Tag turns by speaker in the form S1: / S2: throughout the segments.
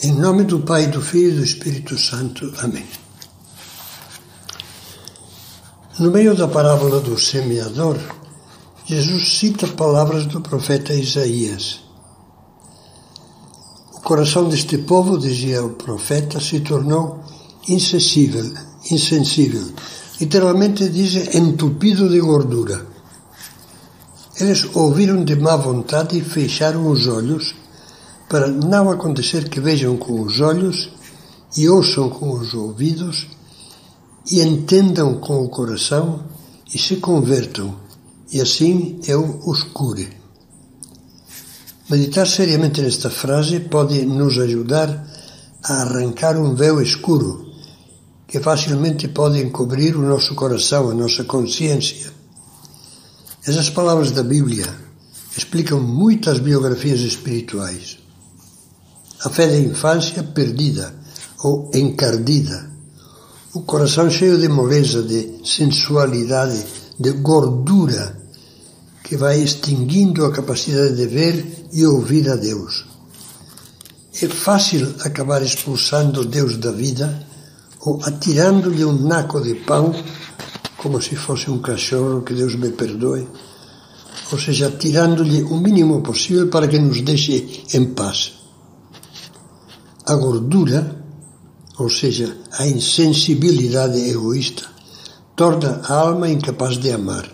S1: Em nome do Pai, do Filho e do Espírito Santo. Amém. No meio da parábola do semeador, Jesus cita palavras do profeta Isaías. O coração deste povo, dizia o profeta, se tornou insensível, insensível. Literalmente diz entupido de gordura. Eles ouviram de má vontade e fecharam os olhos para não acontecer que vejam com os olhos e ouçam com os ouvidos e entendam com o coração e se convertam, e assim eu os cure. Meditar seriamente nesta frase pode nos ajudar a arrancar um véu escuro que facilmente pode encobrir o nosso coração, a nossa consciência. Essas palavras da Bíblia explicam muitas biografias espirituais a fé da infância perdida ou encardida, o coração cheio de moleza, de sensualidade, de gordura, que vai extinguindo a capacidade de ver e ouvir a Deus. É fácil acabar expulsando Deus da vida ou atirando-lhe um naco de pão, como se fosse um cachorro, que Deus me perdoe, ou seja, tirando-lhe o mínimo possível para que nos deixe em paz. A gordura, ou seja, a insensibilidade egoísta, torna a alma incapaz de amar,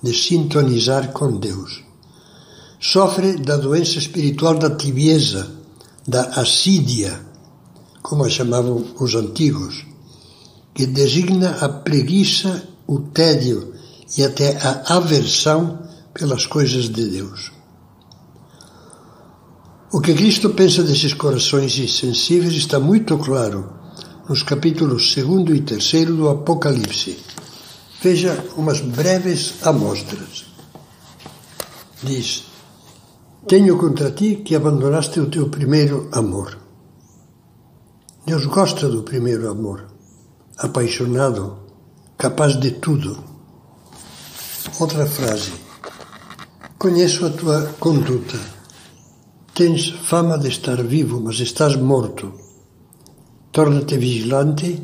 S1: de sintonizar com Deus. Sofre da doença espiritual da tibieza, da assídia, como a chamavam os antigos, que designa a preguiça, o tédio e até a aversão pelas coisas de Deus. O que Cristo pensa desses corações insensíveis está muito claro nos capítulos 2 e 3 do Apocalipse. Veja umas breves amostras. Diz: Tenho contra ti que abandonaste o teu primeiro amor. Deus gosta do primeiro amor, apaixonado, capaz de tudo. Outra frase: Conheço a tua conduta Tens fama de estar vivo, mas estás morto. Torna-te vigilante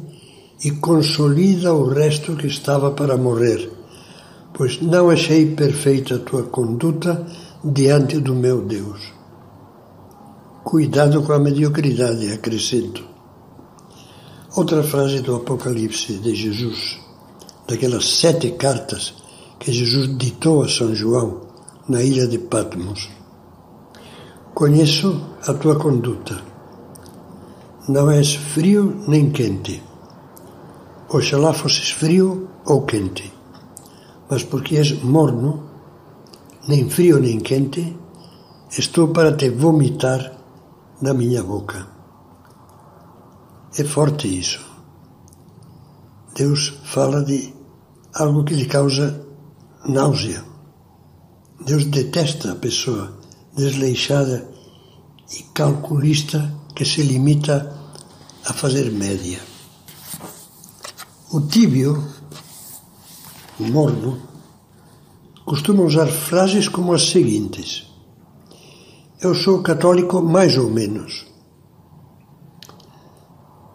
S1: e consolida o resto que estava para morrer, pois não achei perfeita a tua conduta diante do meu Deus. Cuidado com a mediocridade, acrescento. Outra frase do Apocalipse de Jesus, daquelas sete cartas que Jesus ditou a São João na ilha de Patmos. Conheço a tua conduta. Não és frio nem quente. Oxalá fosses frio ou quente. Mas porque és morno, nem frio nem quente, estou para te vomitar na minha boca. É forte isso. Deus fala de algo que lhe causa náusea. Deus detesta a pessoa desleixada e calculista que se limita a fazer média. O tíbio, o morno, costuma usar frases como as seguintes: Eu sou católico mais ou menos.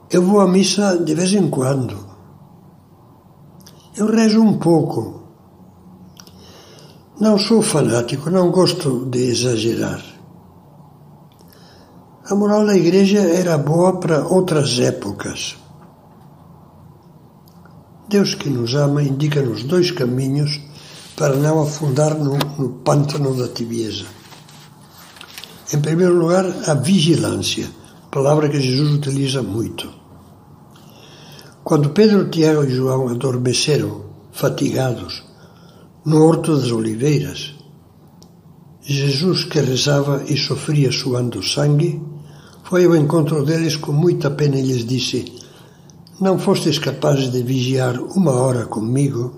S1: Eu vou à missa de vez em quando. Eu rezo um pouco. Não sou fanático, não gosto de exagerar. A moral da igreja era boa para outras épocas. Deus que nos ama indica-nos dois caminhos para não afundar no, no pântano da tibieza. Em primeiro lugar, a vigilância, palavra que Jesus utiliza muito. Quando Pedro, Tiago e João adormeceram, fatigados, no Horto das Oliveiras. Jesus, que rezava e sofria suando sangue, foi ao encontro deles com muita pena e lhes disse: Não fostes capazes de vigiar uma hora comigo?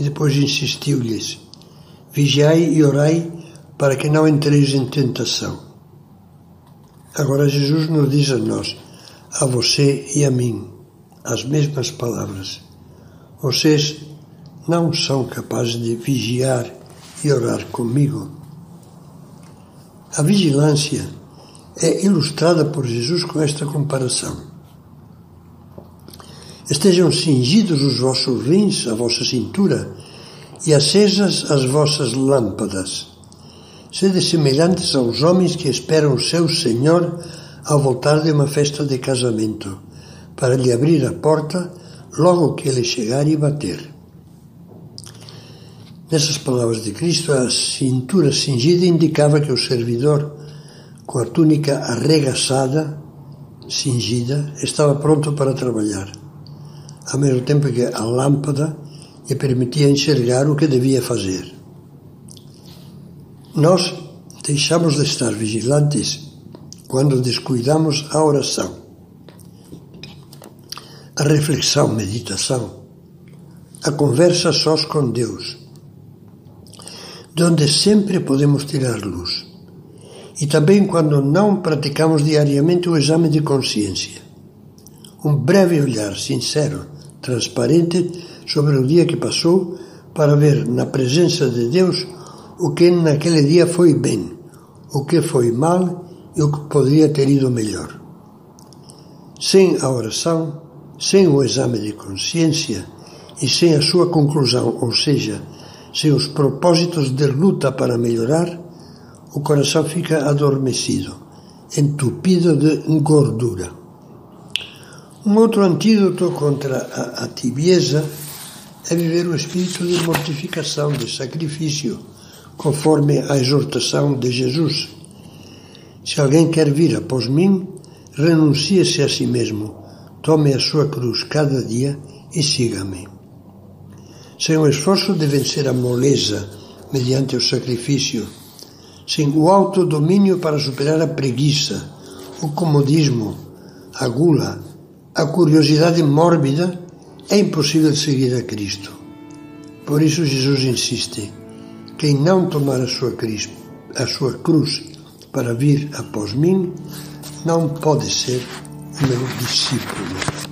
S1: E depois insistiu-lhes: Vigiai e orai para que não entreis em tentação. Agora Jesus nos diz a nós, a você e a mim, as mesmas palavras. Vocês não são capazes de vigiar e orar comigo. A vigilância é ilustrada por Jesus com esta comparação. Estejam cingidos os vossos rins, a vossa cintura, e acesas as vossas lâmpadas. Sede semelhantes aos homens que esperam o seu Senhor ao voltar de uma festa de casamento, para lhe abrir a porta logo que ele chegar e bater. Nessas palavras de Cristo, a cintura cingida indicava que o servidor, com a túnica arregaçada, cingida, estava pronto para trabalhar, ao mesmo tempo que a lâmpada lhe permitia enxergar o que devia fazer. Nós deixamos de estar vigilantes quando descuidamos a oração, a reflexão, meditação, a conversa sós com Deus, de onde sempre podemos tirar luz. E também quando não praticamos diariamente o exame de consciência. Um breve olhar sincero, transparente sobre o dia que passou para ver na presença de Deus o que naquele dia foi bem, o que foi mal e o que poderia ter ido melhor. Sem a oração, sem o exame de consciência e sem a sua conclusão, ou seja, sem os propósitos de luta para melhorar, o coração fica adormecido, entupido de gordura. Um outro antídoto contra a, a tibieza é viver o espírito de mortificação, de sacrifício, conforme a exortação de Jesus. Se alguém quer vir após mim, renuncie-se a si mesmo, tome a sua cruz cada dia e siga-me. Sem o esforço de vencer a moleza mediante o sacrifício, sem o autodomínio para superar a preguiça, o comodismo, a gula, a curiosidade mórbida, é impossível seguir a Cristo. Por isso Jesus insiste: quem não tomar a sua, a sua cruz para vir após mim, não pode ser meu discípulo.